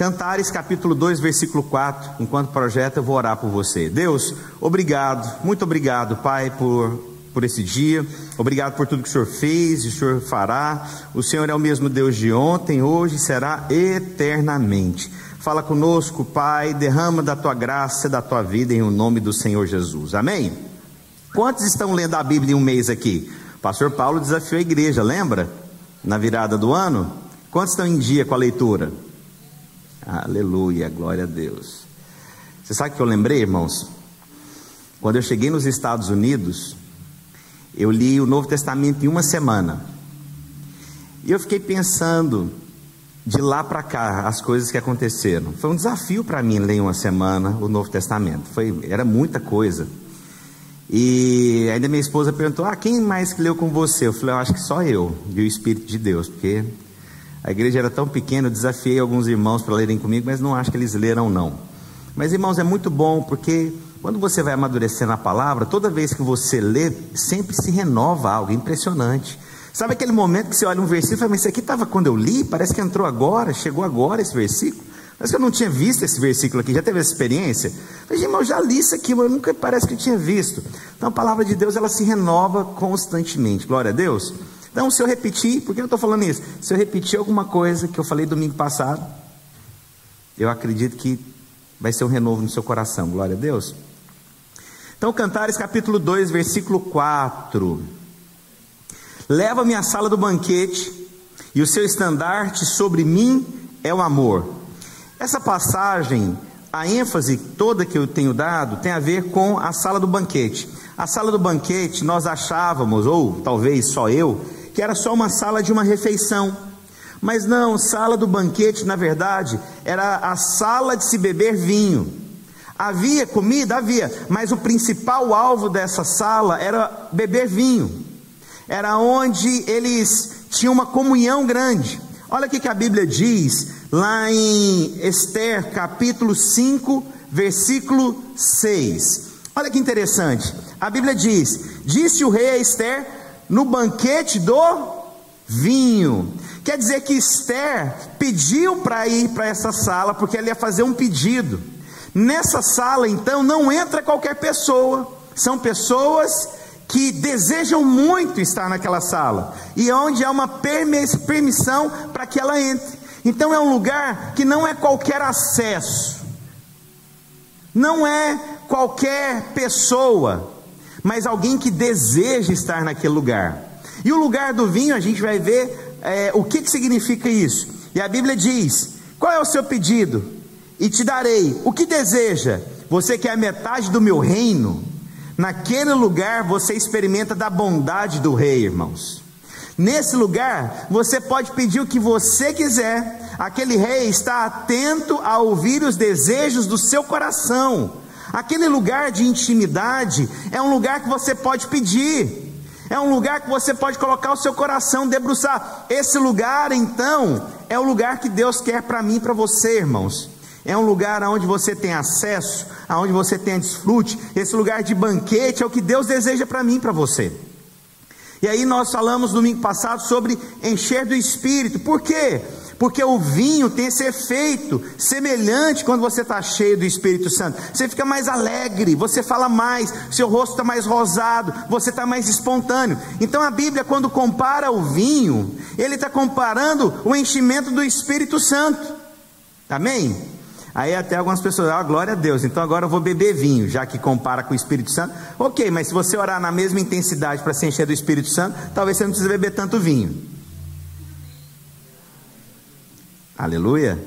Cantares capítulo 2, versículo 4. Enquanto projeta, eu vou orar por você. Deus, obrigado, muito obrigado, Pai, por, por esse dia. Obrigado por tudo que o Senhor fez e o Senhor fará. O Senhor é o mesmo Deus de ontem, hoje e será eternamente. Fala conosco, Pai, derrama da tua graça, da tua vida em o nome do Senhor Jesus. Amém? Quantos estão lendo a Bíblia em um mês aqui? Pastor Paulo desafiou a igreja, lembra? Na virada do ano? Quantos estão em dia com a leitura? Aleluia, glória a Deus. Você sabe o que eu lembrei, irmãos? Quando eu cheguei nos Estados Unidos, eu li o Novo Testamento em uma semana. E eu fiquei pensando de lá para cá as coisas que aconteceram. Foi um desafio para mim ler uma semana o Novo Testamento. Foi, era muita coisa. E ainda minha esposa perguntou: "Ah, quem mais que leu com você?" Eu falei: "Eu acho que só eu e o Espírito de Deus, porque a igreja era tão pequena, eu desafiei alguns irmãos para lerem comigo, mas não acho que eles leram, não. Mas, irmãos, é muito bom, porque quando você vai amadurecendo a palavra, toda vez que você lê, sempre se renova algo, impressionante. Sabe aquele momento que você olha um versículo e fala, mas isso aqui estava quando eu li, parece que entrou agora, chegou agora esse versículo. Parece que eu não tinha visto esse versículo aqui, já teve essa experiência? Falei, irmão, eu já li isso aqui, mas eu nunca parece que eu tinha visto. Então a palavra de Deus, ela se renova constantemente, glória a Deus. Então, se eu repetir, por que eu estou falando isso? Se eu repetir alguma coisa que eu falei domingo passado, eu acredito que vai ser um renovo no seu coração, glória a Deus. Então, Cantares capítulo 2, versículo 4. Leva-me à sala do banquete, e o seu estandarte sobre mim é o amor. Essa passagem, a ênfase toda que eu tenho dado, tem a ver com a sala do banquete. A sala do banquete, nós achávamos, ou talvez só eu, que era só uma sala de uma refeição. Mas não, sala do banquete, na verdade, era a sala de se beber vinho. Havia comida? Havia, mas o principal alvo dessa sala era beber vinho. Era onde eles tinham uma comunhão grande. Olha o que a Bíblia diz lá em Esther, capítulo 5, versículo 6. Olha que interessante. A Bíblia diz: Disse o rei a Esther: no banquete do vinho. Quer dizer que Esther pediu para ir para essa sala, porque ela ia fazer um pedido. Nessa sala, então, não entra qualquer pessoa, são pessoas que desejam muito estar naquela sala, e onde há uma permissão para que ela entre. Então, é um lugar que não é qualquer acesso, não é qualquer pessoa, mas alguém que deseja estar naquele lugar. E o lugar do vinho, a gente vai ver é, o que, que significa isso. E a Bíblia diz: qual é o seu pedido? E te darei o que deseja. Você quer a metade do meu reino? Naquele lugar você experimenta da bondade do rei, irmãos. Nesse lugar, você pode pedir o que você quiser. Aquele rei está atento a ouvir os desejos do seu coração. Aquele lugar de intimidade é um lugar que você pode pedir, é um lugar que você pode colocar o seu coração, debruçar. Esse lugar, então, é o lugar que Deus quer para mim e para você, irmãos. É um lugar onde você tem acesso, onde você tem desfrute. Esse lugar de banquete é o que Deus deseja para mim e para você. E aí nós falamos domingo passado sobre encher do Espírito. Por quê? Porque o vinho tem esse efeito semelhante quando você está cheio do Espírito Santo. Você fica mais alegre, você fala mais, seu rosto está mais rosado, você está mais espontâneo. Então a Bíblia, quando compara o vinho, ele está comparando o enchimento do Espírito Santo. Amém? Aí até algumas pessoas, ah, glória a Deus, então agora eu vou beber vinho, já que compara com o Espírito Santo. Ok, mas se você orar na mesma intensidade para se encher do Espírito Santo, talvez você não precise beber tanto vinho. Aleluia.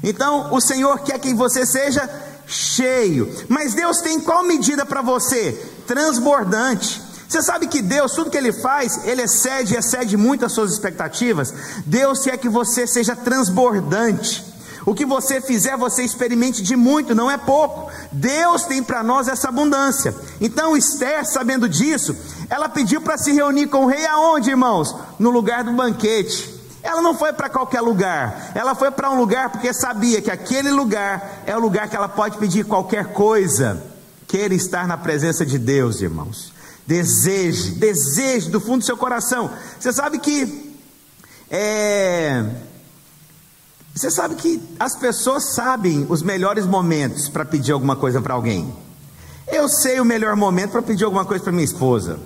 Então, o Senhor quer que você seja cheio. Mas Deus tem qual medida para você? Transbordante. Você sabe que Deus, tudo que Ele faz, Ele excede e excede muito as suas expectativas. Deus quer que você seja transbordante. O que você fizer, você experimente de muito, não é pouco. Deus tem para nós essa abundância. Então, Esther, sabendo disso, ela pediu para se reunir com o rei aonde, irmãos? No lugar do banquete. Ela não foi para qualquer lugar, ela foi para um lugar porque sabia que aquele lugar é o lugar que ela pode pedir qualquer coisa. Queira estar na presença de Deus, irmãos. Deseje, deseje do fundo do seu coração. Você sabe que é, Você sabe que as pessoas sabem os melhores momentos para pedir alguma coisa para alguém. Eu sei o melhor momento para pedir alguma coisa para minha esposa.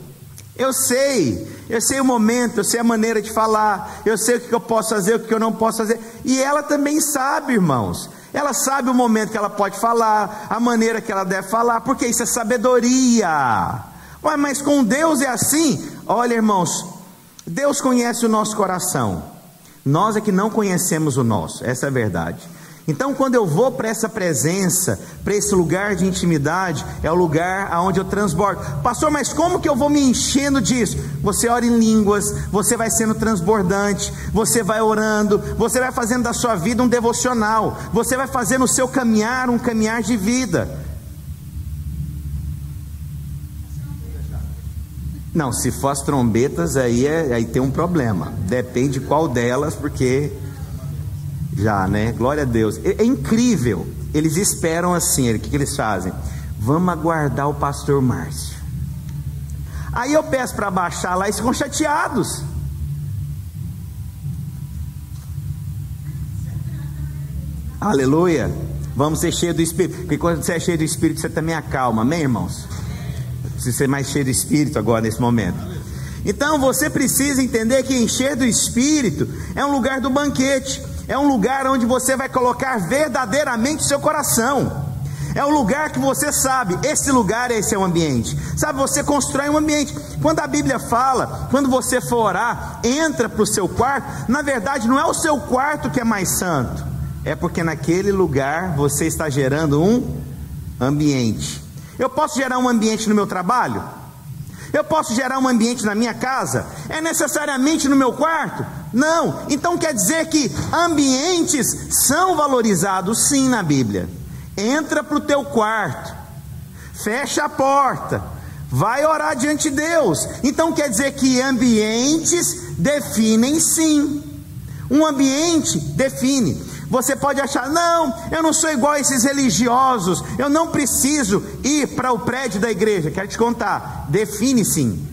Eu sei, eu sei o momento, eu sei a maneira de falar, eu sei o que eu posso fazer, o que eu não posso fazer. E ela também sabe, irmãos. Ela sabe o momento que ela pode falar, a maneira que ela deve falar, porque isso é sabedoria. Ué, mas com Deus é assim? Olha, irmãos, Deus conhece o nosso coração. Nós é que não conhecemos o nosso, essa é a verdade. Então, quando eu vou para essa presença, para esse lugar de intimidade, é o lugar aonde eu transbordo. Pastor, mas como que eu vou me enchendo disso? Você ora em línguas, você vai sendo transbordante, você vai orando, você vai fazendo da sua vida um devocional, você vai fazendo o seu caminhar um caminhar de vida. Não, se for as trombetas, aí, é, aí tem um problema. Depende qual delas, porque já, né? Glória a Deus. É, é incrível. Eles esperam assim, o que, que eles fazem? Vamos aguardar o pastor Márcio. Aí eu peço para baixar lá e ficam chateados. Aleluia. Vamos ser cheios do Espírito. Porque quando você é cheio do Espírito, você também acalma. Amém, irmãos? Precisa ser mais cheio do Espírito agora nesse momento. Então você precisa entender que encher do Espírito é um lugar do banquete é um lugar onde você vai colocar verdadeiramente seu coração. É um lugar que você sabe, esse lugar, é o ambiente. Sabe, você constrói um ambiente. Quando a Bíblia fala, quando você for orar, entra para o seu quarto, na verdade não é o seu quarto que é mais santo, é porque naquele lugar você está gerando um ambiente. Eu posso gerar um ambiente no meu trabalho? Eu posso gerar um ambiente na minha casa? É necessariamente no meu quarto? Não. Então quer dizer que ambientes são valorizados sim na Bíblia. Entra para o teu quarto, fecha a porta, vai orar diante de Deus. Então quer dizer que ambientes definem sim. Um ambiente define. Você pode achar, não, eu não sou igual a esses religiosos, eu não preciso ir para o prédio da igreja. Quero te contar, define sim.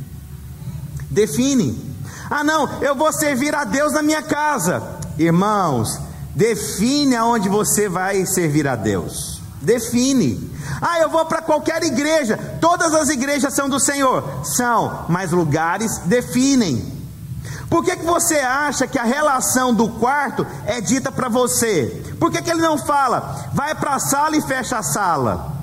Define. Ah, não, eu vou servir a Deus na minha casa. Irmãos, define aonde você vai servir a Deus. Define. Ah, eu vou para qualquer igreja. Todas as igrejas são do Senhor. São, mas lugares definem. Por que, que você acha que a relação do quarto é dita para você? Por que, que ele não fala, vai para a sala e fecha a sala?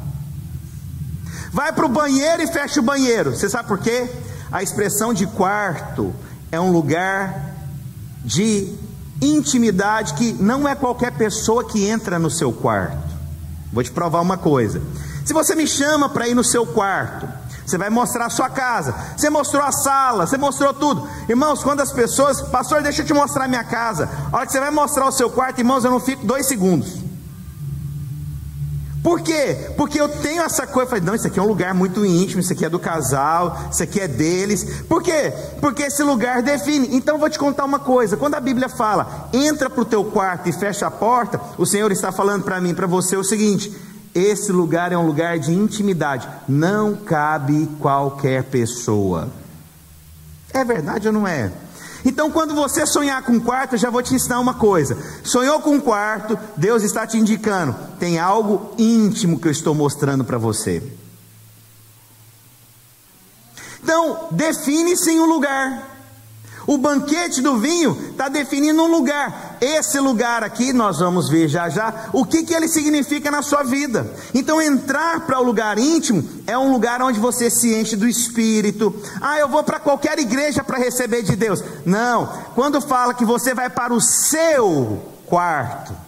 Vai para o banheiro e fecha o banheiro. Você sabe por quê? A expressão de quarto é um lugar de intimidade que não é qualquer pessoa que entra no seu quarto. Vou te provar uma coisa. Se você me chama para ir no seu quarto, você vai mostrar a sua casa, você mostrou a sala, você mostrou tudo. Irmãos, quando as pessoas, pastor, deixa eu te mostrar a minha casa. A hora que você vai mostrar o seu quarto, irmãos, eu não fico dois segundos. Por quê? Porque eu tenho essa coisa, eu falei, não, isso aqui é um lugar muito íntimo, isso aqui é do casal, isso aqui é deles. Por quê? Porque esse lugar define. Então vou te contar uma coisa, quando a Bíblia fala, entra para o teu quarto e fecha a porta, o Senhor está falando para mim, para você o seguinte: esse lugar é um lugar de intimidade, não cabe qualquer pessoa. É verdade ou não é? Então, quando você sonhar com um quarto, eu já vou te ensinar uma coisa. Sonhou com um quarto, Deus está te indicando, tem algo íntimo que eu estou mostrando para você. Então, define-se em um lugar. O banquete do vinho está definindo um lugar. Esse lugar aqui, nós vamos ver já já, o que, que ele significa na sua vida. Então, entrar para o lugar íntimo é um lugar onde você se enche do Espírito. Ah, eu vou para qualquer igreja para receber de Deus. Não, quando fala que você vai para o seu quarto,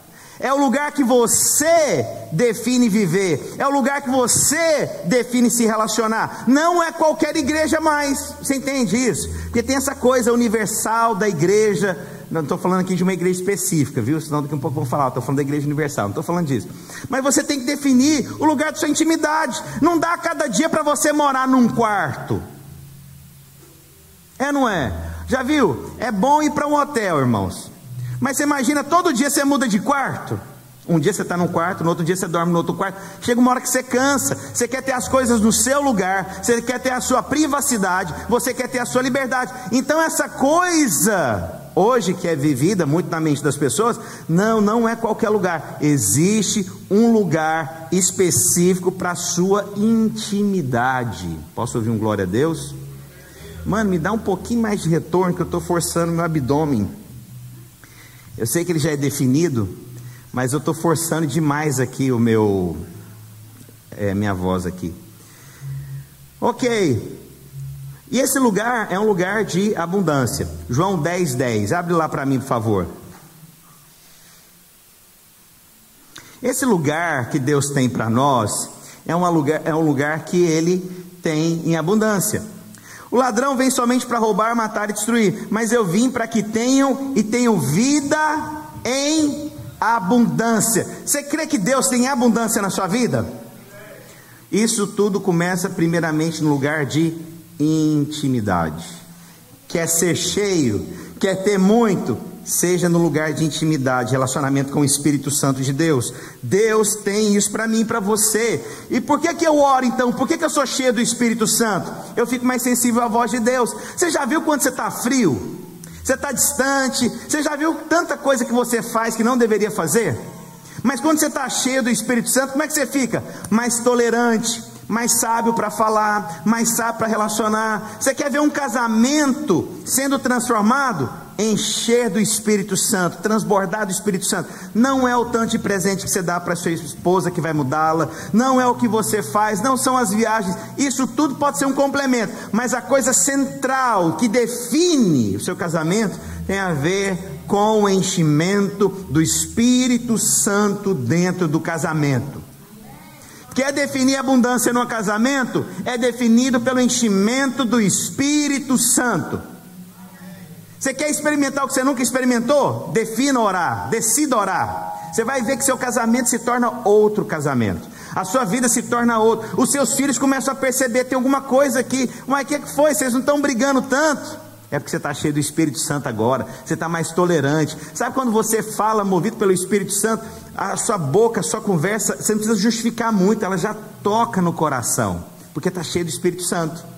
é o lugar que você define viver, é o lugar que você define se relacionar. Não é qualquer igreja mais. Você entende isso? Porque tem essa coisa universal da igreja. Não estou falando aqui de uma igreja específica, viu? Senão daqui a um pouco vão falar, estou falando da igreja universal, não estou falando disso. Mas você tem que definir o lugar de sua intimidade. Não dá cada dia para você morar num quarto. É, não é? Já viu? É bom ir para um hotel, irmãos. Mas você imagina, todo dia você muda de quarto. Um dia você está num quarto, no outro dia você dorme no outro quarto. Chega uma hora que você cansa, você quer ter as coisas no seu lugar, você quer ter a sua privacidade, você quer ter a sua liberdade. Então essa coisa hoje que é vivida muito na mente das pessoas, não, não é qualquer lugar. Existe um lugar específico para a sua intimidade. Posso ouvir um glória a Deus? Mano, me dá um pouquinho mais de retorno que eu estou forçando meu abdômen. Eu sei que ele já é definido, mas eu estou forçando demais aqui o meu, é, minha voz aqui. Ok. E esse lugar é um lugar de abundância. João 10, 10. Abre lá para mim, por favor. Esse lugar que Deus tem para nós é, um lugar, é um lugar que Ele tem em abundância. O ladrão vem somente para roubar, matar e destruir, mas eu vim para que tenham e tenham vida em abundância. Você crê que Deus tem abundância na sua vida? Isso tudo começa primeiramente no lugar de intimidade. Quer ser cheio, quer ter muito, seja no lugar de intimidade, relacionamento com o Espírito Santo de Deus. Deus tem isso para mim e para você. E por que, que eu oro então? Por que, que eu sou cheio do Espírito Santo? Eu fico mais sensível à voz de Deus. Você já viu quando você está frio? Você está distante? Você já viu tanta coisa que você faz que não deveria fazer? Mas quando você está cheio do Espírito Santo, como é que você fica? Mais tolerante, mais sábio para falar, mais sábio para relacionar. Você quer ver um casamento sendo transformado? Encher do Espírito Santo, transbordar do Espírito Santo, não é o tanto de presente que você dá para sua esposa que vai mudá-la, não é o que você faz, não são as viagens, isso tudo pode ser um complemento, mas a coisa central que define o seu casamento tem a ver com o enchimento do Espírito Santo dentro do casamento. Quer definir abundância no casamento? É definido pelo enchimento do Espírito Santo. Você quer experimentar o que você nunca experimentou? Defina orar, decida orar. Você vai ver que seu casamento se torna outro casamento. A sua vida se torna outro. Os seus filhos começam a perceber: tem alguma coisa aqui. Mas o que foi? Vocês não estão brigando tanto? É porque você está cheio do Espírito Santo agora. Você está mais tolerante. Sabe quando você fala movido pelo Espírito Santo? A sua boca, a sua conversa, você não precisa justificar muito, ela já toca no coração. Porque está cheio do Espírito Santo.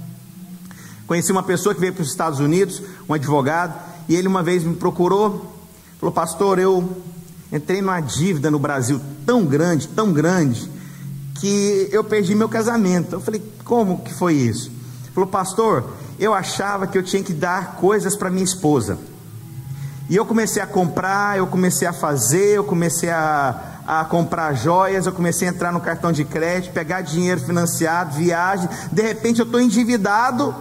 Conheci uma pessoa que veio para os Estados Unidos, um advogado, e ele uma vez me procurou, falou: Pastor, eu entrei numa dívida no Brasil tão grande, tão grande, que eu perdi meu casamento. Eu falei: Como que foi isso? Ele falou: Pastor, eu achava que eu tinha que dar coisas para minha esposa. E eu comecei a comprar, eu comecei a fazer, eu comecei a, a comprar joias, eu comecei a entrar no cartão de crédito, pegar dinheiro financiado, viagem. De repente eu estou endividado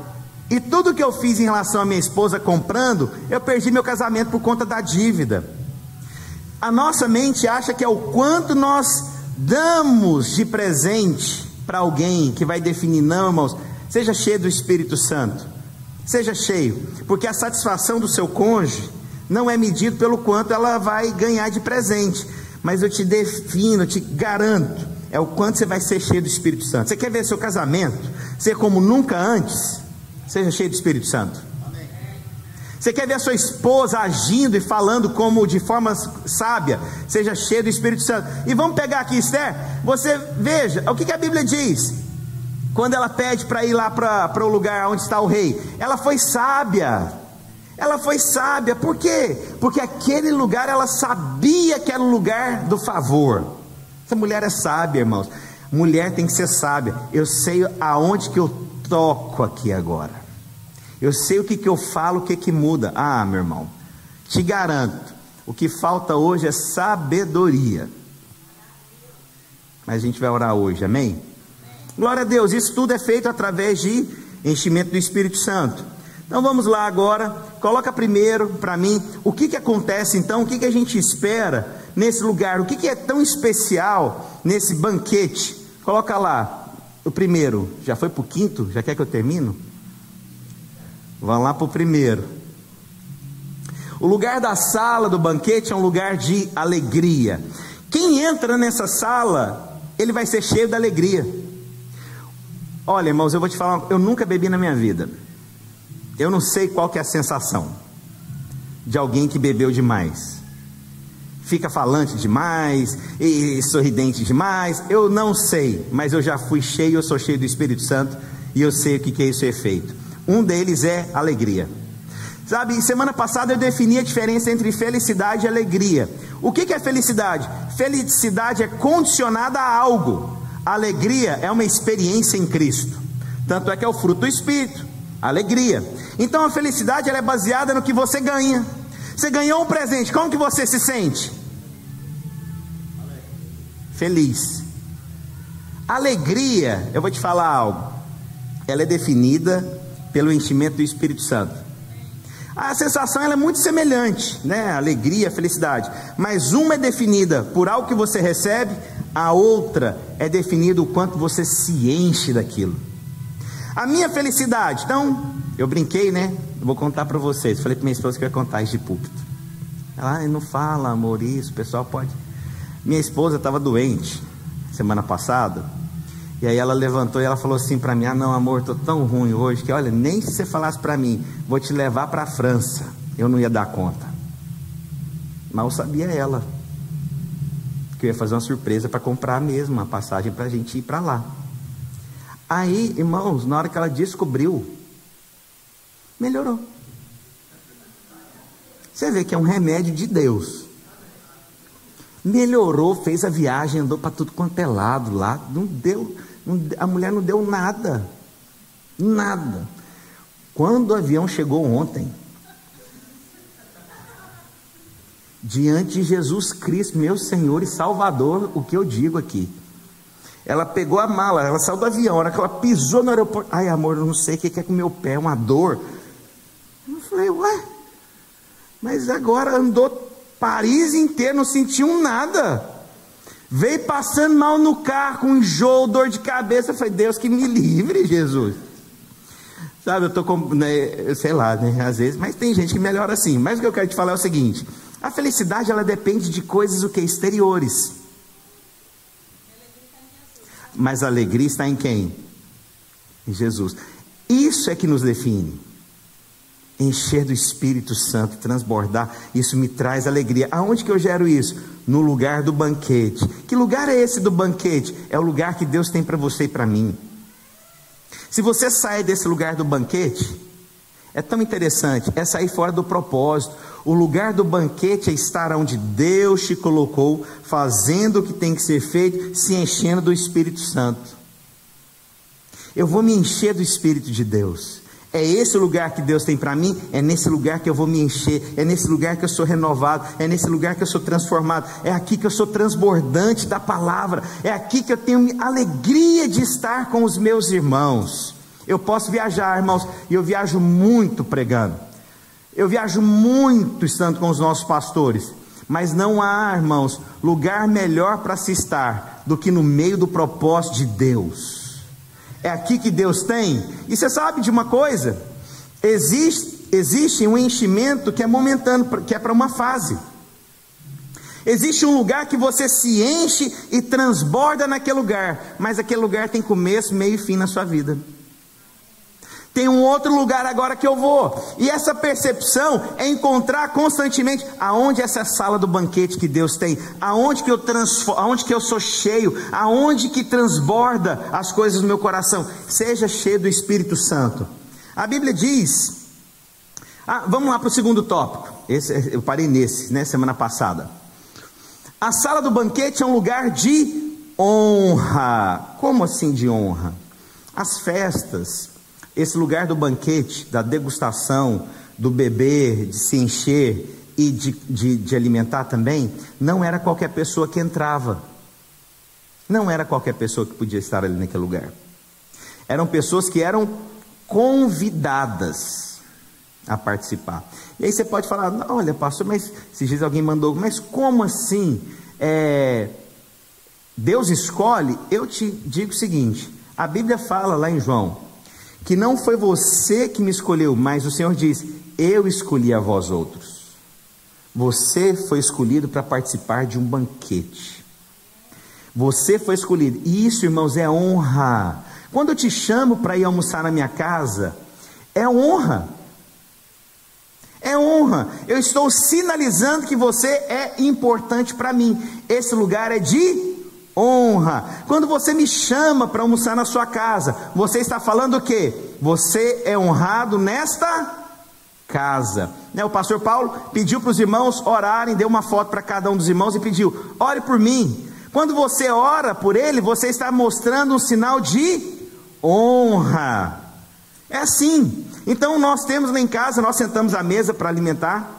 e tudo que eu fiz em relação à minha esposa comprando, eu perdi meu casamento por conta da dívida. A nossa mente acha que é o quanto nós damos de presente para alguém que vai definir, não, irmãos, seja cheio do Espírito Santo, seja cheio, porque a satisfação do seu cônjuge não é medido pelo quanto ela vai ganhar de presente, mas eu te defino, eu te garanto, é o quanto você vai ser cheio do Espírito Santo. Você quer ver seu casamento ser como nunca antes? Seja cheio do Espírito Santo. Você quer ver a sua esposa agindo e falando como de forma sábia? Seja cheio do Espírito Santo. E vamos pegar aqui, Esther. Você veja o que, que a Bíblia diz. Quando ela pede para ir lá para o lugar onde está o rei, ela foi sábia. Ela foi sábia, por quê? Porque aquele lugar ela sabia que era o lugar do favor. Essa mulher é sábia, irmãos. Mulher tem que ser sábia. Eu sei aonde que eu toco aqui agora. Eu sei o que, que eu falo, o que, que muda. Ah, meu irmão, te garanto, o que falta hoje é sabedoria. Mas a gente vai orar hoje, amém? Glória a Deus, isso tudo é feito através de enchimento do Espírito Santo. Então vamos lá agora, coloca primeiro para mim o que, que acontece então, o que, que a gente espera nesse lugar, o que, que é tão especial nesse banquete. Coloca lá, o primeiro, já foi para o quinto? Já quer que eu termino? Vamos lá para o primeiro. O lugar da sala do banquete é um lugar de alegria. Quem entra nessa sala, ele vai ser cheio de alegria. Olha, irmãos, eu vou te falar, eu nunca bebi na minha vida. Eu não sei qual que é a sensação de alguém que bebeu demais fica falante demais e sorridente demais. Eu não sei, mas eu já fui cheio, eu sou cheio do Espírito Santo e eu sei o que, é isso efeito. Um deles é alegria. Sabe, semana passada eu defini a diferença entre felicidade e alegria. O que é felicidade? Felicidade é condicionada a algo. Alegria é uma experiência em Cristo. Tanto é que é o fruto do Espírito, alegria. Então a felicidade é baseada no que você ganha. Você ganhou um presente, como que você se sente? Feliz. Alegria, eu vou te falar algo. Ela é definida pelo enchimento do Espírito Santo. A sensação é muito semelhante, né? Alegria, felicidade. Mas uma é definida por algo que você recebe, a outra é definida o quanto você se enche daquilo. A minha felicidade, então, eu brinquei, né? Eu vou contar para vocês. Falei para minha esposa que eu ia contar isso de púlpito. Ela, ah, não fala, amor, isso, o pessoal pode. Minha esposa estava doente semana passada. E aí ela levantou e ela falou assim para mim: Ah, não, amor, tô tão ruim hoje que olha, nem se você falasse para mim, vou te levar para a França, eu não ia dar conta. Mal sabia ela que eu ia fazer uma surpresa para comprar mesmo uma passagem para a gente ir para lá. Aí, irmãos, na hora que ela descobriu, melhorou. Você vê que é um remédio de Deus. Melhorou, fez a viagem, andou para tudo quanto é lado lá, não deu, a mulher não deu nada. Nada. Quando o avião chegou ontem, diante de Jesus Cristo, meu Senhor e Salvador, o que eu digo aqui? Ela pegou a mala, ela saiu do avião, a hora que ela pisou no aeroporto, ai amor, eu não sei o que é com meu pé, uma dor. Eu falei, ué, mas agora andou Paris inteiro, não sentiu nada. Veio passando mal no carro, com enjoo, dor de cabeça. Eu falei, Deus que me livre, Jesus. Sabe, eu tô com, né, sei lá, né, às vezes, mas tem gente que melhora assim. Mas o que eu quero te falar é o seguinte: a felicidade ela depende de coisas o que exteriores. Mas a alegria está em quem? Em Jesus. Isso é que nos define encher do Espírito Santo, transbordar, isso me traz alegria. Aonde que eu gero isso? No lugar do banquete. Que lugar é esse do banquete? É o lugar que Deus tem para você e para mim. Se você sai desse lugar do banquete, é tão interessante, é sair fora do propósito. O lugar do banquete é estar onde Deus te colocou, fazendo o que tem que ser feito, se enchendo do Espírito Santo. Eu vou me encher do Espírito de Deus. É esse lugar que Deus tem para mim, é nesse lugar que eu vou me encher, é nesse lugar que eu sou renovado, é nesse lugar que eu sou transformado, é aqui que eu sou transbordante da palavra, é aqui que eu tenho alegria de estar com os meus irmãos. Eu posso viajar, irmãos, e eu viajo muito pregando, eu viajo muito estando com os nossos pastores, mas não há, irmãos, lugar melhor para se estar do que no meio do propósito de Deus. É aqui que Deus tem. E você sabe de uma coisa? Existe, existe um enchimento que é momentâneo, que é para uma fase. Existe um lugar que você se enche e transborda naquele lugar, mas aquele lugar tem começo, meio e fim na sua vida. Tem um outro lugar agora que eu vou. E essa percepção é encontrar constantemente aonde essa sala do banquete que Deus tem, aonde que eu transformo, aonde que eu sou cheio, aonde que transborda as coisas do meu coração. Seja cheio do Espírito Santo. A Bíblia diz. Ah, vamos lá para o segundo tópico. Esse, eu parei nesse, né, semana passada. A sala do banquete é um lugar de honra. Como assim de honra? As festas, esse lugar do banquete, da degustação, do beber, de se encher e de, de, de alimentar também, não era qualquer pessoa que entrava. Não era qualquer pessoa que podia estar ali naquele lugar. Eram pessoas que eram convidadas a participar. E aí você pode falar, olha, pastor, mas se diz alguém mandou, mas como assim? É, Deus escolhe? Eu te digo o seguinte: a Bíblia fala lá em João que não foi você que me escolheu, mas o Senhor diz: Eu escolhi a vós outros. Você foi escolhido para participar de um banquete. Você foi escolhido. E isso, irmãos, é honra. Quando eu te chamo para ir almoçar na minha casa, é honra. É honra. Eu estou sinalizando que você é importante para mim. Esse lugar é de honra. Quando você me chama para almoçar na sua casa, você está falando o quê? Você é honrado nesta casa. Né, o pastor Paulo pediu para os irmãos orarem, deu uma foto para cada um dos irmãos e pediu: ore por mim. Quando você ora por ele, você está mostrando um sinal de honra. É assim. Então nós temos lá em casa, nós sentamos à mesa para alimentar.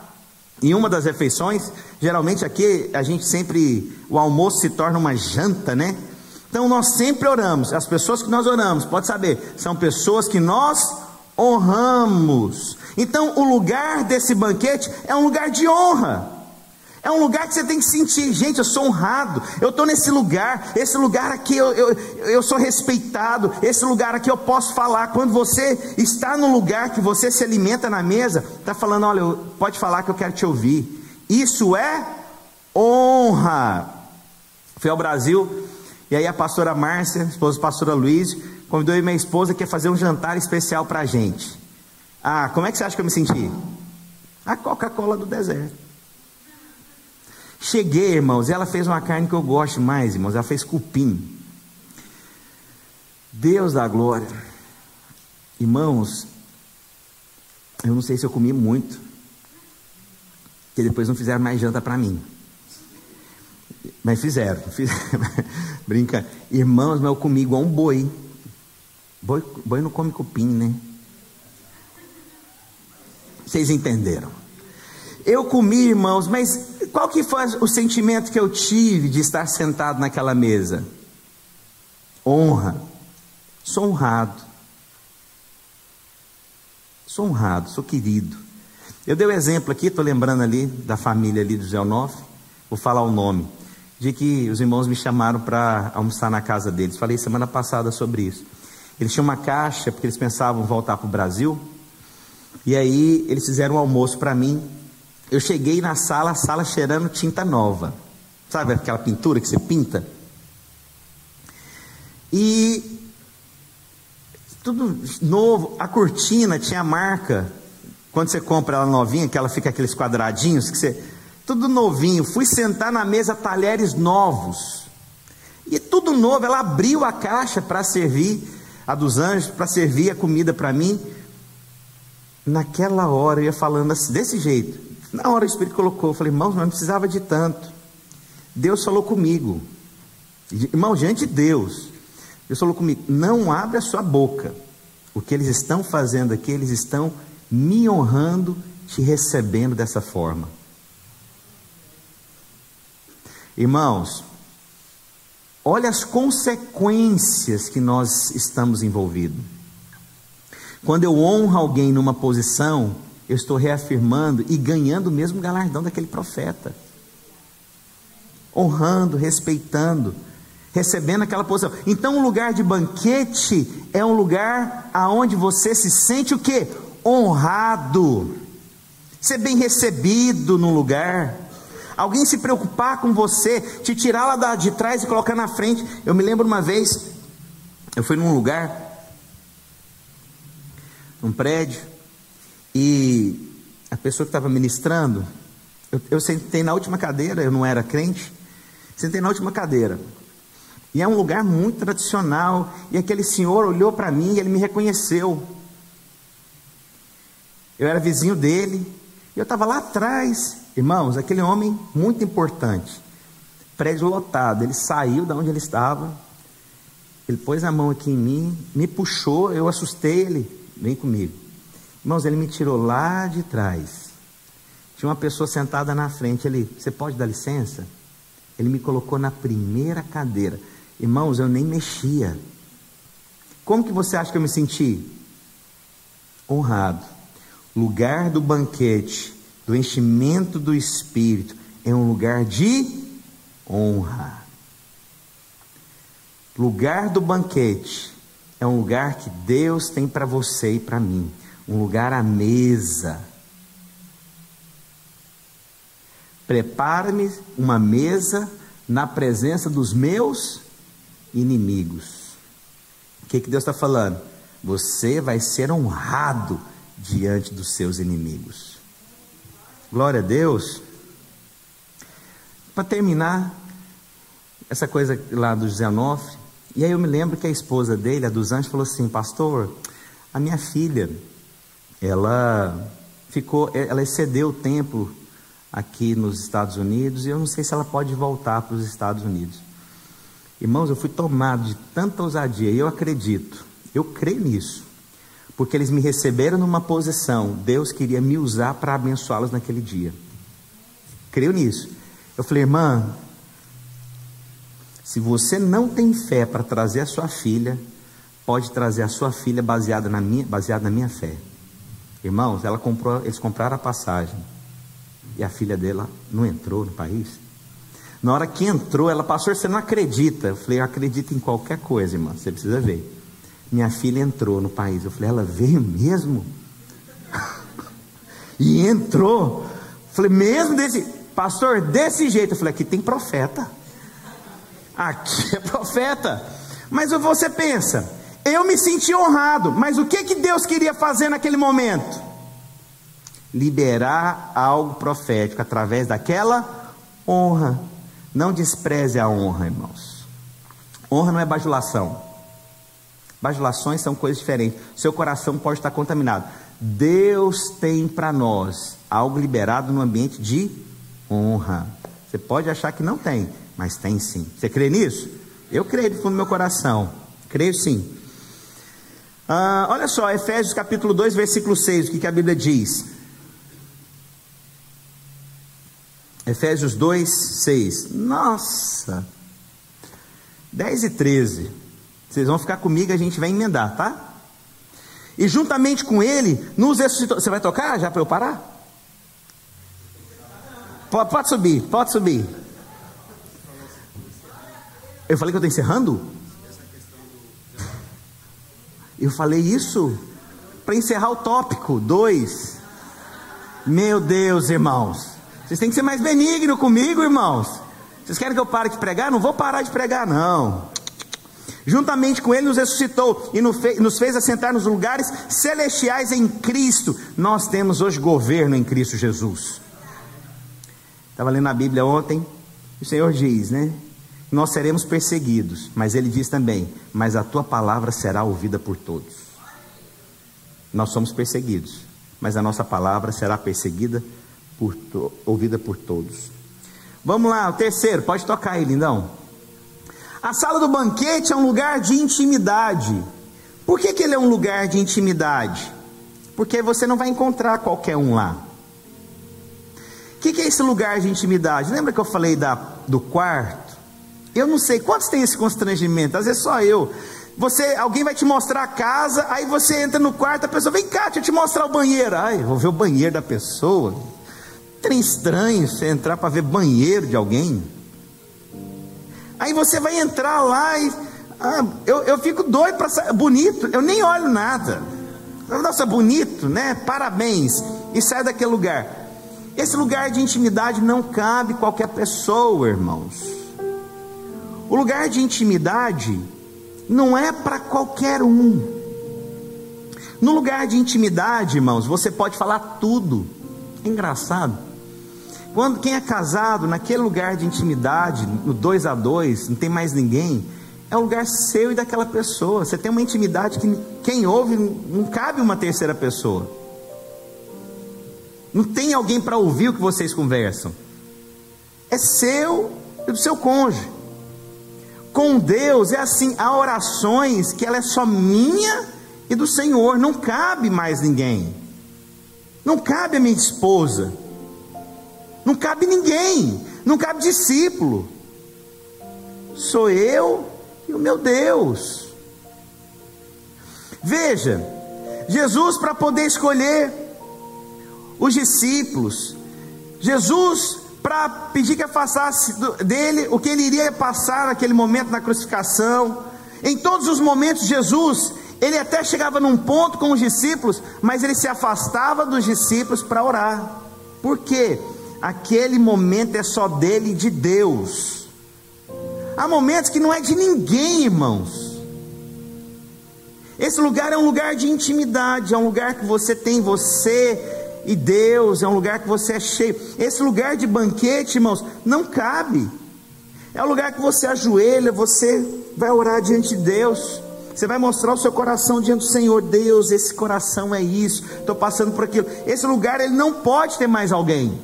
Em uma das refeições, geralmente aqui a gente sempre, o almoço se torna uma janta, né? Então nós sempre oramos. As pessoas que nós oramos, pode saber, são pessoas que nós honramos. Então o lugar desse banquete é um lugar de honra. É um lugar que você tem que sentir, gente, eu sou honrado, eu estou nesse lugar, esse lugar aqui eu, eu, eu sou respeitado, esse lugar aqui eu posso falar. Quando você está no lugar que você se alimenta na mesa, está falando, olha, pode falar que eu quero te ouvir. Isso é honra. Fui ao Brasil, e aí a pastora Márcia, esposa do pastora Luiz, convidou minha esposa que ia fazer um jantar especial para a gente. Ah, como é que você acha que eu me senti? A Coca-Cola do deserto. Cheguei, irmãos, ela fez uma carne que eu gosto mais, irmãos, ela fez cupim. Deus da glória. Irmãos, eu não sei se eu comi muito, que depois não fizeram mais janta para mim. Mas fizeram, fizeram. brinca. Irmãos, mas eu comi igual um boi. boi. Boi não come cupim, né? Vocês entenderam? Eu comi, irmãos, mas qual que foi o sentimento que eu tive de estar sentado naquela mesa? Honra. Sou honrado. Sou honrado, sou querido. Eu dei o um exemplo aqui, estou lembrando ali da família ali do Zé Onofre, vou falar o nome, de que os irmãos me chamaram para almoçar na casa deles. Falei semana passada sobre isso. Eles tinham uma caixa, porque eles pensavam voltar para o Brasil, e aí eles fizeram um almoço para mim, eu cheguei na sala, a sala cheirando tinta nova. Sabe aquela pintura que você pinta? E tudo novo, a cortina tinha marca. Quando você compra ela novinha, que ela fica aqueles quadradinhos, que você, tudo novinho. Fui sentar na mesa talheres novos. E tudo novo, ela abriu a caixa para servir a dos anjos, para servir a comida para mim. Naquela hora eu ia falando assim, desse jeito. Na hora o Espírito colocou, eu falei, irmãos, não precisava de tanto. Deus falou comigo. Irmão, diante de Deus, Deus falou comigo: não abre a sua boca. O que eles estão fazendo aqui, eles estão me honrando, te recebendo dessa forma. Irmãos, olha as consequências que nós estamos envolvidos. Quando eu honro alguém numa posição, eu estou reafirmando e ganhando o mesmo galardão daquele profeta. Honrando, respeitando, recebendo aquela posição. Então, um lugar de banquete é um lugar aonde você se sente o quê? Honrado. Ser bem recebido no lugar. Alguém se preocupar com você, te tirar lá de trás e colocar na frente. Eu me lembro uma vez, eu fui num lugar, num prédio, e a pessoa que estava ministrando, eu, eu sentei na última cadeira, eu não era crente, sentei na última cadeira. E é um lugar muito tradicional. E aquele senhor olhou para mim e ele me reconheceu. Eu era vizinho dele. E eu estava lá atrás. Irmãos, aquele homem muito importante. Prédio lotado. Ele saiu da onde ele estava. Ele pôs a mão aqui em mim, me puxou, eu assustei ele. Vem comigo. Irmãos, ele me tirou lá de trás. Tinha uma pessoa sentada na frente ali. Você pode dar licença? Ele me colocou na primeira cadeira. Irmãos, eu nem mexia. Como que você acha que eu me senti? Honrado. Lugar do banquete, do enchimento do espírito, é um lugar de honra. Lugar do banquete é um lugar que Deus tem para você e para mim um lugar à mesa. Prepare-me uma mesa na presença dos meus inimigos. O que, que Deus está falando? Você vai ser honrado diante dos seus inimigos. Glória a Deus. Para terminar, essa coisa lá do José Onofre, e aí eu me lembro que a esposa dele, a dos anjos, falou assim: Pastor, a minha filha, ela ficou, ela excedeu o tempo aqui nos Estados Unidos e eu não sei se ela pode voltar para os Estados Unidos. Irmãos, eu fui tomado de tanta ousadia e eu acredito, eu creio nisso, porque eles me receberam numa posição, Deus queria me usar para abençoá-los naquele dia. Creio nisso. Eu falei, irmã, se você não tem fé para trazer a sua filha, pode trazer a sua filha baseada na minha, baseada na minha fé. Irmãos, ela comprou, eles compraram a passagem e a filha dela não entrou no país. Na hora que entrou, ela passou, você não acredita. Eu falei, eu acredito em qualquer coisa, irmã, você precisa ver. Minha filha entrou no país. Eu falei, ela veio mesmo? e entrou. Eu falei, mesmo desse, pastor, desse jeito. Eu falei, aqui tem profeta. Aqui é profeta. Mas você pensa, eu me senti honrado, mas o que, que Deus queria fazer naquele momento? liberar algo profético através daquela honra. Não despreze a honra, irmãos. Honra não é bajulação. Bajulações são coisas diferentes. Seu coração pode estar contaminado. Deus tem para nós algo liberado no ambiente de honra. Você pode achar que não tem, mas tem sim. Você crê nisso? Eu creio do fundo do meu coração. Creio sim. Ah, olha só, Efésios capítulo 2, versículo 6, o que, que a Bíblia diz? Efésios 2, 6. Nossa! 10 e 13. Vocês vão ficar comigo, a gente vai emendar, tá? E juntamente com ele, nos ressuscitou. Você vai tocar já para eu parar? Pode, pode subir, pode subir. Eu falei que eu estou encerrando? Eu falei isso para encerrar o tópico 2. Meu Deus, irmãos. Vocês têm que ser mais benigno comigo, irmãos. Vocês querem que eu pare de pregar? Não vou parar de pregar, não. Juntamente com Ele nos ressuscitou e nos fez assentar nos lugares celestiais em Cristo. Nós temos hoje governo em Cristo Jesus. Estava lendo a Bíblia ontem, o Senhor diz, né? Nós seremos perseguidos, mas Ele diz também: Mas a tua palavra será ouvida por todos. Nós somos perseguidos, mas a nossa palavra será perseguida por to, ouvida por todos. Vamos lá, o terceiro, pode tocar aí, lindão. A sala do banquete é um lugar de intimidade. Por que, que ele é um lugar de intimidade? Porque você não vai encontrar qualquer um lá. O que, que, é esse lugar de intimidade? Lembra que eu falei da, do quarto? Eu não sei quantos tem esse constrangimento, às vezes só eu. Você, alguém vai te mostrar a casa, aí você entra no quarto, a pessoa vem cá, deixa eu te mostrar o banheiro. Ai, vou ver o banheiro da pessoa. Trem estranho você entrar para ver banheiro de alguém. Aí você vai entrar lá e. Ah, eu, eu fico doido para bonito, eu nem olho nada. Nossa, bonito, né? Parabéns. E sai daquele lugar. Esse lugar de intimidade não cabe qualquer pessoa, irmãos. O lugar de intimidade não é para qualquer um. No lugar de intimidade, irmãos, você pode falar tudo. É engraçado. Quando quem é casado, naquele lugar de intimidade, no dois a dois, não tem mais ninguém, é um lugar seu e daquela pessoa. Você tem uma intimidade que quem ouve não cabe uma terceira pessoa. Não tem alguém para ouvir o que vocês conversam. É seu e do seu cônjuge. Com Deus é assim, há orações que ela é só minha e do Senhor, não cabe mais ninguém. Não cabe a minha esposa. Não cabe ninguém, não cabe discípulo. Sou eu e o meu Deus. Veja, Jesus, para poder escolher os discípulos, Jesus, para pedir que afastasse dele o que ele iria passar naquele momento na crucificação, em todos os momentos, Jesus, ele até chegava num ponto com os discípulos, mas ele se afastava dos discípulos para orar. Por quê? aquele momento é só dele e de Deus. Há momentos que não é de ninguém, irmãos. Esse lugar é um lugar de intimidade, é um lugar que você tem você e Deus, é um lugar que você é cheio. Esse lugar de banquete, irmãos, não cabe. É o lugar que você ajoelha, você vai orar diante de Deus. Você vai mostrar o seu coração diante do Senhor. Deus, esse coração é isso. Estou passando por aquilo. Esse lugar ele não pode ter mais alguém.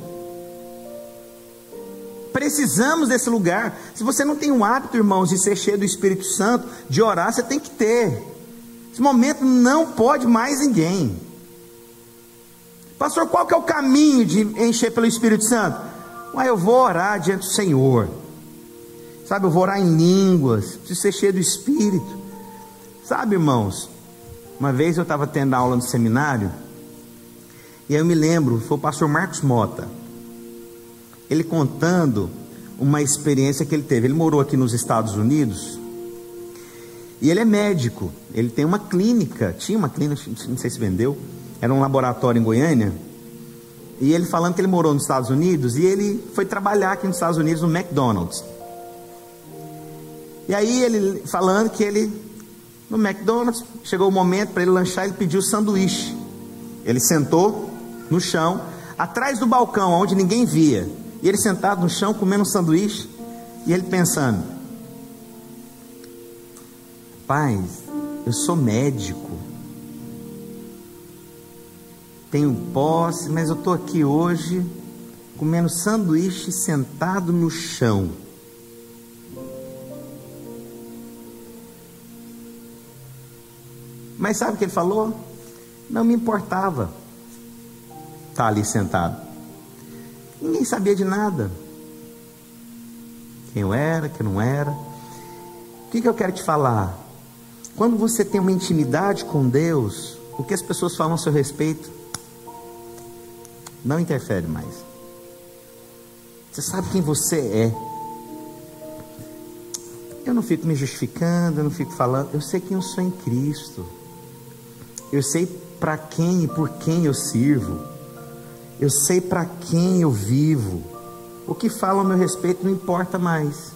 Precisamos desse lugar. Se você não tem um hábito, irmãos, de ser cheio do Espírito Santo, de orar, você tem que ter. Esse momento não pode mais ninguém. Pastor, qual que é o caminho de encher pelo Espírito Santo? Ué, eu vou orar diante do Senhor. Sabe, eu vou orar em línguas, preciso ser cheio do Espírito. Sabe, irmãos, uma vez eu estava tendo aula no seminário, e eu me lembro, foi o pastor Marcos Mota ele contando uma experiência que ele teve. Ele morou aqui nos Estados Unidos e ele é médico. Ele tem uma clínica, tinha uma clínica, não sei se vendeu, era um laboratório em Goiânia. E ele falando que ele morou nos Estados Unidos e ele foi trabalhar aqui nos Estados Unidos no McDonald's. E aí ele falando que ele no McDonald's chegou o momento para ele lanchar, ele pediu sanduíche. Ele sentou no chão, atrás do balcão, onde ninguém via. E ele sentado no chão comendo um sanduíche. E ele pensando: Pai, eu sou médico. Tenho posse, mas eu estou aqui hoje comendo sanduíche sentado no chão. Mas sabe o que ele falou? Não me importava estar ali sentado. Ninguém sabia de nada. Quem eu era, quem não era. O que, que eu quero te falar? Quando você tem uma intimidade com Deus, o que as pessoas falam a seu respeito não interfere mais. Você sabe quem você é. Eu não fico me justificando, eu não fico falando, eu sei quem eu sou em Cristo. Eu sei para quem e por quem eu sirvo. Eu sei para quem eu vivo. O que falam a meu respeito não importa mais.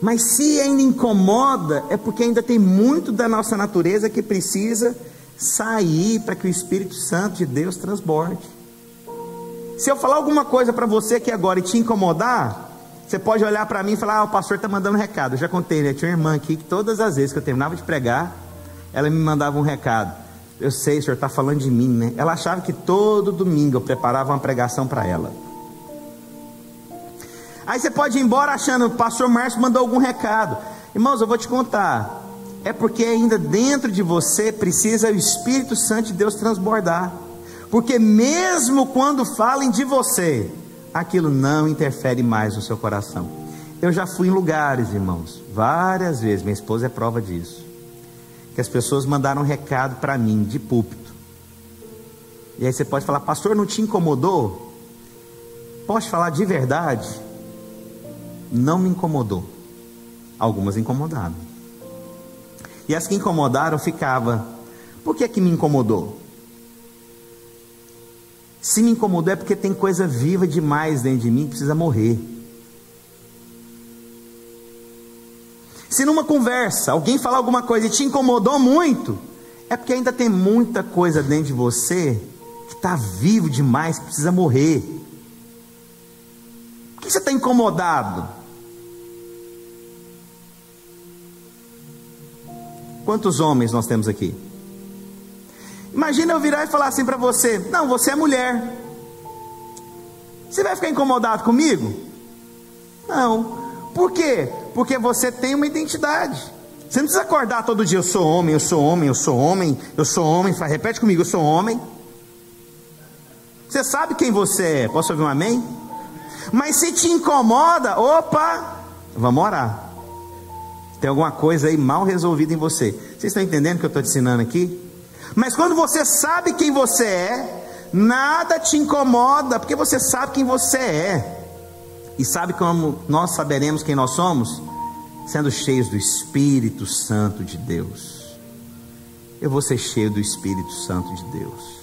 Mas se ainda incomoda, é porque ainda tem muito da nossa natureza que precisa sair para que o Espírito Santo de Deus transborde. Se eu falar alguma coisa para você aqui agora e te incomodar, você pode olhar para mim e falar: Ah, o pastor está mandando um recado. Eu já contei, né? Tinha uma irmã aqui que todas as vezes que eu terminava de pregar, ela me mandava um recado. Eu sei, o senhor está falando de mim, né? Ela achava que todo domingo eu preparava uma pregação para ela. Aí você pode ir embora achando o pastor Márcio mandou algum recado. Irmãos, eu vou te contar. É porque ainda dentro de você precisa o Espírito Santo de Deus transbordar. Porque mesmo quando falem de você, aquilo não interfere mais no seu coração. Eu já fui em lugares, irmãos, várias vezes, minha esposa é prova disso que as pessoas mandaram um recado para mim de púlpito. E aí você pode falar, pastor, não te incomodou? Posso falar de verdade? Não me incomodou. Algumas incomodaram. E as que incomodaram ficava, por que que me incomodou? Se me incomodou é porque tem coisa viva demais dentro de mim que precisa morrer. Se numa conversa alguém falar alguma coisa e te incomodou muito, é porque ainda tem muita coisa dentro de você que está vivo demais, que precisa morrer. Por que você está incomodado? Quantos homens nós temos aqui? Imagina eu virar e falar assim para você: Não, você é mulher. Você vai ficar incomodado comigo? Não. Por quê? Porque você tem uma identidade. Você não precisa acordar todo dia, eu sou homem, eu sou homem, eu sou homem, eu sou homem. Repete comigo, eu sou homem. Você sabe quem você é. Posso ouvir um amém? Mas se te incomoda, opa, vamos orar. Tem alguma coisa aí mal resolvida em você. Vocês estão entendendo o que eu estou te ensinando aqui? Mas quando você sabe quem você é, nada te incomoda, porque você sabe quem você é. E sabe como nós saberemos quem nós somos? Sendo cheios do Espírito Santo de Deus. Eu vou ser cheio do Espírito Santo de Deus.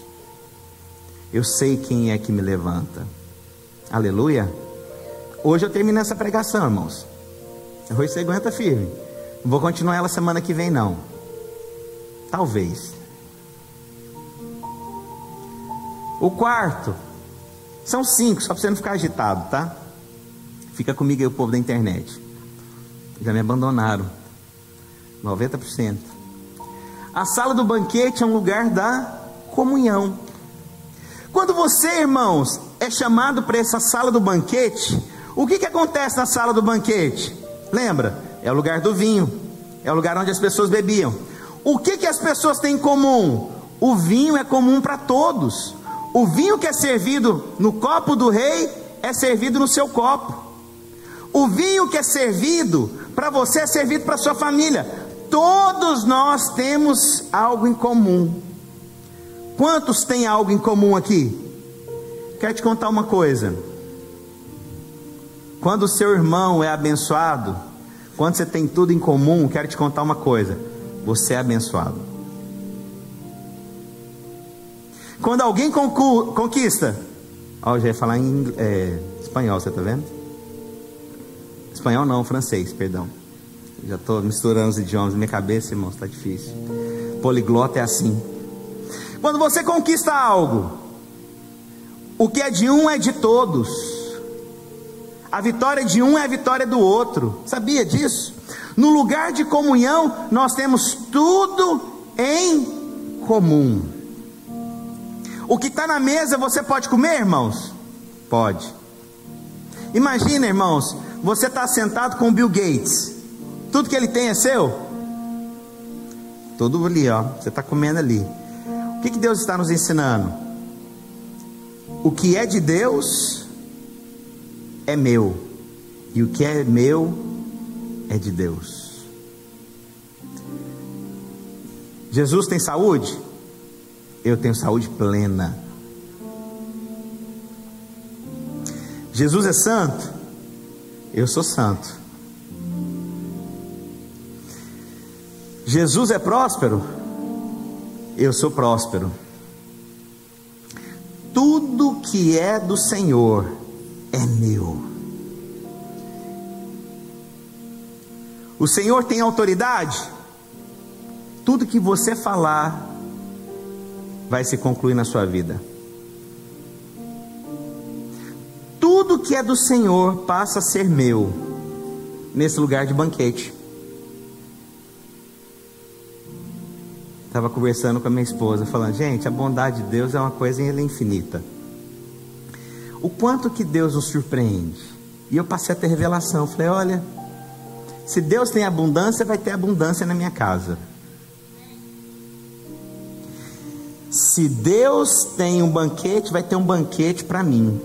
Eu sei quem é que me levanta. Aleluia. Hoje eu termino essa pregação, irmãos. Hoje você aguenta firme. Não vou continuar ela semana que vem, não. Talvez. O quarto. São cinco, só para você não ficar agitado, tá? Fica comigo aí o povo da internet. Já me abandonaram. 90%. A sala do banquete é um lugar da comunhão. Quando você, irmãos, é chamado para essa sala do banquete, o que, que acontece na sala do banquete? Lembra? É o lugar do vinho, é o lugar onde as pessoas bebiam. O que, que as pessoas têm em comum? O vinho é comum para todos. O vinho que é servido no copo do rei é servido no seu copo. O vinho que é servido para você é servido para sua família. Todos nós temos algo em comum. Quantos têm algo em comum aqui? Quero te contar uma coisa. Quando o seu irmão é abençoado, quando você tem tudo em comum, quero te contar uma coisa: você é abençoado. Quando alguém conquista, ó, eu já ia falar em é, espanhol, você está vendo? Espanhol não, francês, perdão. Já estou misturando os idiomas na minha cabeça, irmão, está difícil. Poliglota é assim. Quando você conquista algo, o que é de um é de todos. A vitória de um é a vitória do outro. Sabia disso? No lugar de comunhão, nós temos tudo em comum. O que está na mesa você pode comer, irmãos? Pode. Imagina, irmãos, você está sentado com Bill Gates. Tudo que ele tem é seu? Tudo ali, ó. Você está comendo ali. O que, que Deus está nos ensinando? O que é de Deus é meu. E o que é meu é de Deus. Jesus tem saúde? Eu tenho saúde plena. Jesus é santo, eu sou santo. Jesus é próspero, eu sou próspero. Tudo que é do Senhor é meu. O Senhor tem autoridade? Tudo que você falar vai se concluir na sua vida. Tudo que é do Senhor passa a ser meu nesse lugar de banquete. Estava conversando com a minha esposa, falando: gente, a bondade de Deus é uma coisa ele é infinita. O quanto que Deus nos surpreende. E eu passei a ter revelação. Falei: olha, se Deus tem abundância, vai ter abundância na minha casa. Se Deus tem um banquete, vai ter um banquete para mim.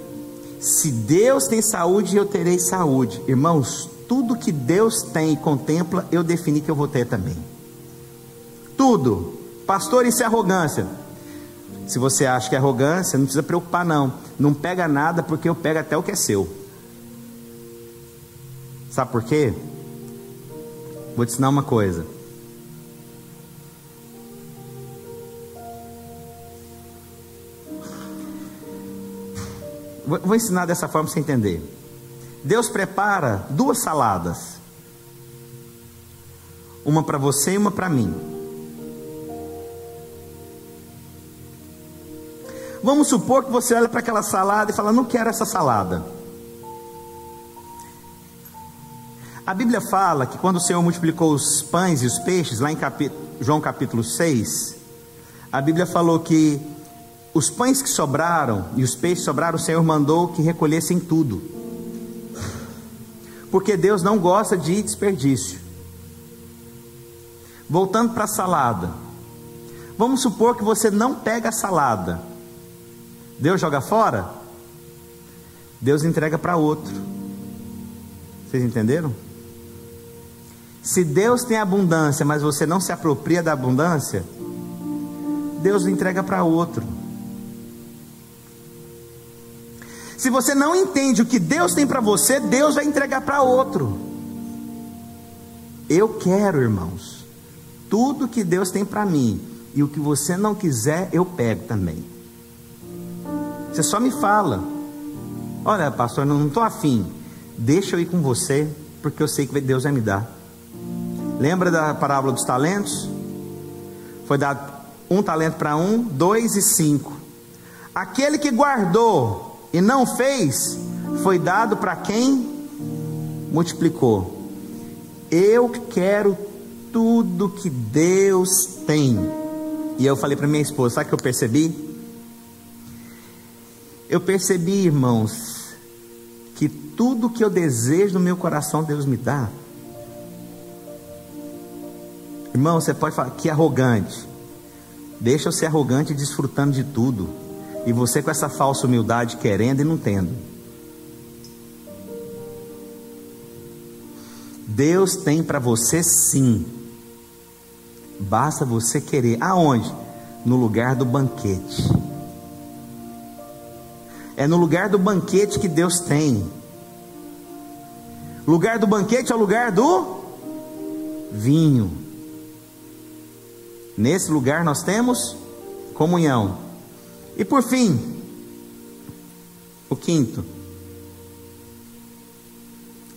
Se Deus tem saúde, eu terei saúde. Irmãos, tudo que Deus tem e contempla, eu defini que eu vou ter também. Tudo. Pastor, isso é arrogância. Se você acha que é arrogância, não precisa preocupar, não. Não pega nada, porque eu pego até o que é seu. Sabe por quê? Vou te ensinar uma coisa. Vou ensinar dessa forma para você entender. Deus prepara duas saladas. Uma para você e uma para mim. Vamos supor que você olha para aquela salada e fala: Não quero essa salada. A Bíblia fala que quando o Senhor multiplicou os pães e os peixes, lá em João capítulo 6, a Bíblia falou que os pães que sobraram e os peixes sobraram, o Senhor mandou que recolhessem tudo. Porque Deus não gosta de desperdício. Voltando para a salada. Vamos supor que você não pega a salada. Deus joga fora? Deus entrega para outro. Vocês entenderam? Se Deus tem abundância, mas você não se apropria da abundância, Deus entrega para outro. Se você não entende o que Deus tem para você, Deus vai entregar para outro. Eu quero, irmãos, tudo que Deus tem para mim, e o que você não quiser, eu pego também. Você só me fala: Olha, pastor, não estou afim, deixa eu ir com você, porque eu sei que Deus vai me dar. Lembra da parábola dos talentos? Foi dado um talento para um, dois e cinco. Aquele que guardou e não fez, foi dado para quem multiplicou. Eu quero tudo que Deus tem. E eu falei para minha esposa: sabe o que eu percebi? Eu percebi, irmãos, que tudo que eu desejo no meu coração, Deus me dá. Irmão, você pode falar que arrogante. Deixa eu ser arrogante desfrutando de tudo. E você com essa falsa humildade querendo e não tendo. Deus tem para você sim. Basta você querer. Aonde? No lugar do banquete. É no lugar do banquete que Deus tem. Lugar do banquete é o lugar do vinho. Nesse lugar nós temos comunhão. E por fim, o quinto.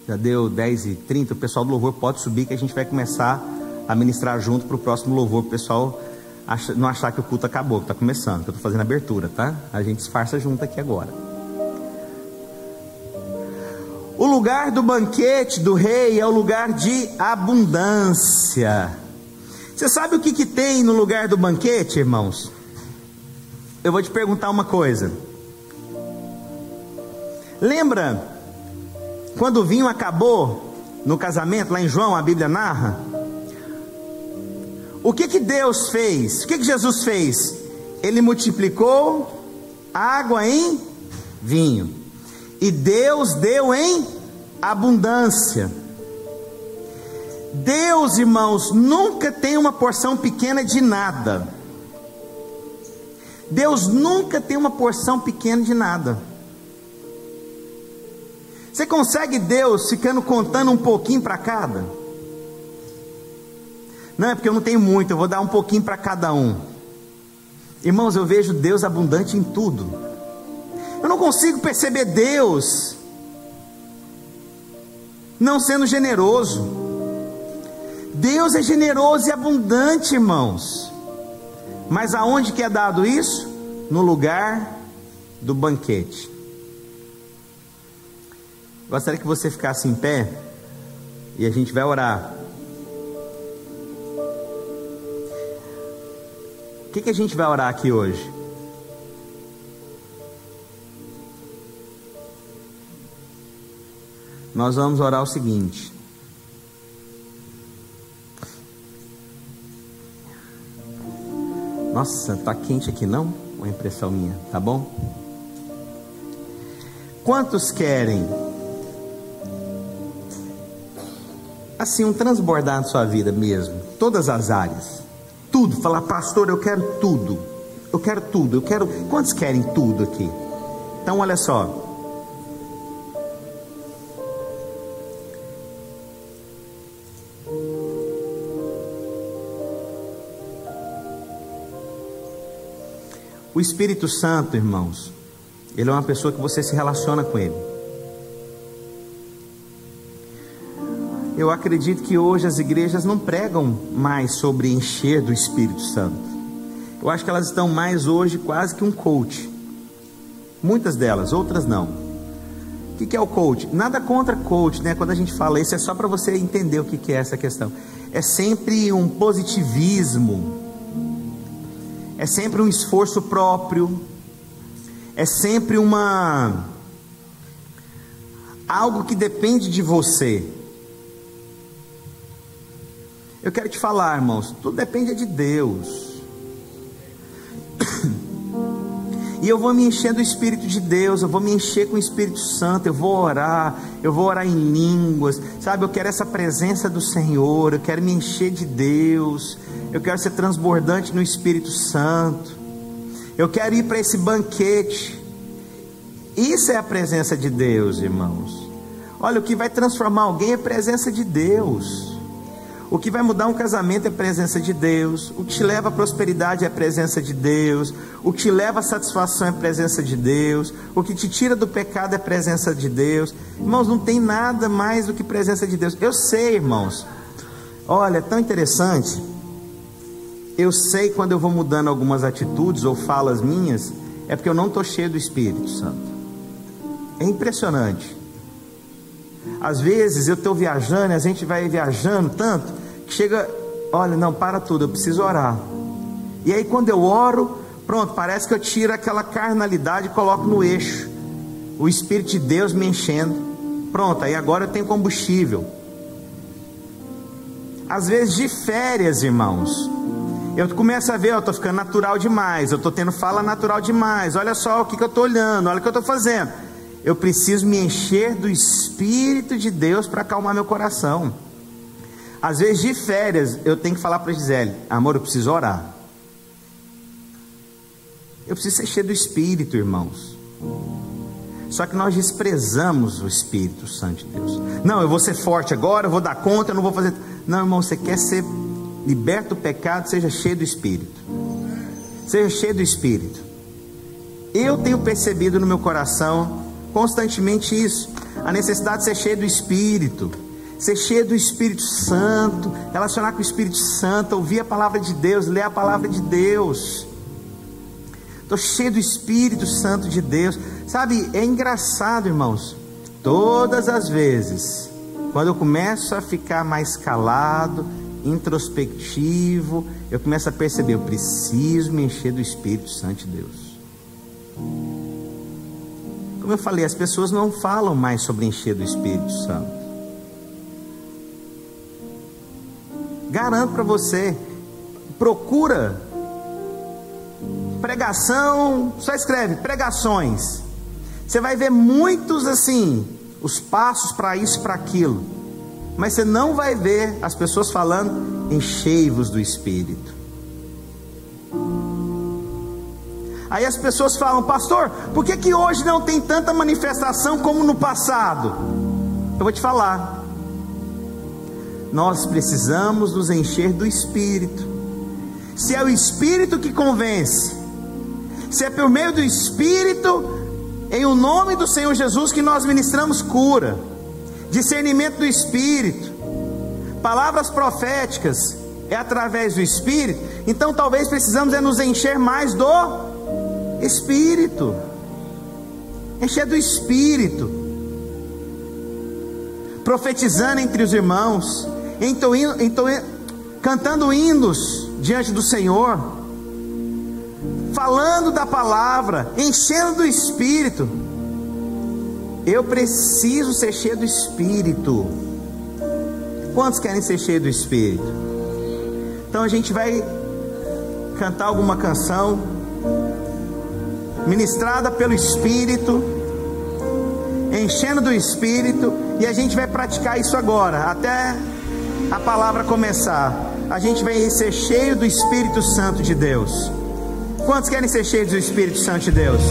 Já deu 10 e 30, o pessoal do louvor pode subir que a gente vai começar a ministrar junto para o próximo louvor. O pessoal não achar que o culto acabou, que está começando, que eu estou fazendo abertura, tá? A gente disfarça junto aqui agora. O lugar do banquete do rei é o lugar de abundância. Você sabe o que, que tem no lugar do banquete, irmãos? Eu vou te perguntar uma coisa. Lembra quando o vinho acabou no casamento, lá em João, a Bíblia narra? O que que Deus fez? O que que Jesus fez? Ele multiplicou água em vinho. E Deus deu em abundância. Deus, irmãos, nunca tem uma porção pequena de nada. Deus nunca tem uma porção pequena de nada. Você consegue Deus ficando contando um pouquinho para cada? Não, é porque eu não tenho muito, eu vou dar um pouquinho para cada um. Irmãos, eu vejo Deus abundante em tudo. Eu não consigo perceber Deus não sendo generoso. Deus é generoso e abundante, irmãos. Mas aonde que é dado isso? No lugar do banquete. Gostaria que você ficasse em pé e a gente vai orar. O que, que a gente vai orar aqui hoje? Nós vamos orar o seguinte. Nossa, tá quente aqui não? Uma impressão minha, tá bom? Quantos querem assim um transbordar na sua vida mesmo, todas as áreas? Tudo, falar, pastor, eu quero tudo. Eu quero tudo, eu quero. Quantos querem tudo aqui? Então, olha só. O Espírito Santo, irmãos, ele é uma pessoa que você se relaciona com ele. Eu acredito que hoje as igrejas não pregam mais sobre encher do Espírito Santo. Eu acho que elas estão mais hoje quase que um coach. Muitas delas, outras não. O que é o coach? Nada contra coach, né? Quando a gente fala isso, é só para você entender o que é essa questão. É sempre um positivismo é sempre um esforço próprio, é sempre uma algo que depende de você. Eu quero te falar, irmãos, tudo depende de Deus. E eu vou me encher do Espírito de Deus, eu vou me encher com o Espírito Santo, eu vou orar, eu vou orar em línguas, sabe? Eu quero essa presença do Senhor, eu quero me encher de Deus, eu quero ser transbordante no Espírito Santo, eu quero ir para esse banquete. Isso é a presença de Deus, irmãos. Olha, o que vai transformar alguém é a presença de Deus. O que vai mudar um casamento é a presença de Deus. O que te leva à prosperidade é a presença de Deus. O que te leva à satisfação é a presença de Deus. O que te tira do pecado é a presença de Deus. Irmãos, não tem nada mais do que presença de Deus. Eu sei, irmãos. Olha, é tão interessante. Eu sei quando eu vou mudando algumas atitudes ou falas minhas, é porque eu não estou cheio do Espírito Santo. É impressionante. Às vezes eu estou viajando, a gente vai viajando tanto, chega olha, não, para tudo, eu preciso orar. E aí quando eu oro, pronto, parece que eu tiro aquela carnalidade e coloco no eixo. O Espírito de Deus me enchendo. Pronto, aí agora eu tenho combustível. Às vezes de férias, irmãos, eu começo a ver, eu estou ficando natural demais, eu estou tendo fala natural demais, olha só o que, que eu estou olhando, olha o que eu estou fazendo. Eu preciso me encher do Espírito de Deus para acalmar meu coração. Às vezes de férias, eu tenho que falar para Gisele, amor, eu preciso orar. Eu preciso ser cheio do Espírito, irmãos. Só que nós desprezamos o Espírito Santo de Deus. Não, eu vou ser forte agora, eu vou dar conta, eu não vou fazer. Não, irmão, você quer ser liberto do pecado, seja cheio do Espírito. Seja cheio do Espírito. Eu tenho percebido no meu coração constantemente isso, a necessidade de ser cheio do Espírito, ser cheio do Espírito Santo, relacionar com o Espírito Santo, ouvir a palavra de Deus, ler a palavra de Deus. Estou cheio do Espírito Santo de Deus. Sabe, é engraçado, irmãos. Todas as vezes, quando eu começo a ficar mais calado, introspectivo, eu começo a perceber, eu preciso me encher do Espírito Santo de Deus. Como eu falei, as pessoas não falam mais sobre encher do Espírito Santo. Garanto para você, procura pregação, só escreve pregações. Você vai ver muitos assim, os passos para isso, para aquilo. Mas você não vai ver as pessoas falando enchei-vos do Espírito. Aí as pessoas falam, pastor, por que, que hoje não tem tanta manifestação como no passado? Eu vou te falar. Nós precisamos nos encher do Espírito. Se é o Espírito que convence, se é por meio do Espírito, em o nome do Senhor Jesus, que nós ministramos cura, discernimento do Espírito, palavras proféticas, é através do Espírito, então talvez precisamos é nos encher mais do Espírito, encher do Espírito, profetizando entre os irmãos, entoindo, entoindo, cantando hinos diante do Senhor, falando da palavra, enchendo do Espírito. Eu preciso ser cheio do Espírito. Quantos querem ser cheio do Espírito? Então a gente vai cantar alguma canção ministrada pelo Espírito, enchendo do Espírito, e a gente vai praticar isso agora, até a palavra começar. A gente vai ser cheio do Espírito Santo de Deus. Quantos querem ser cheios do Espírito Santo de Deus?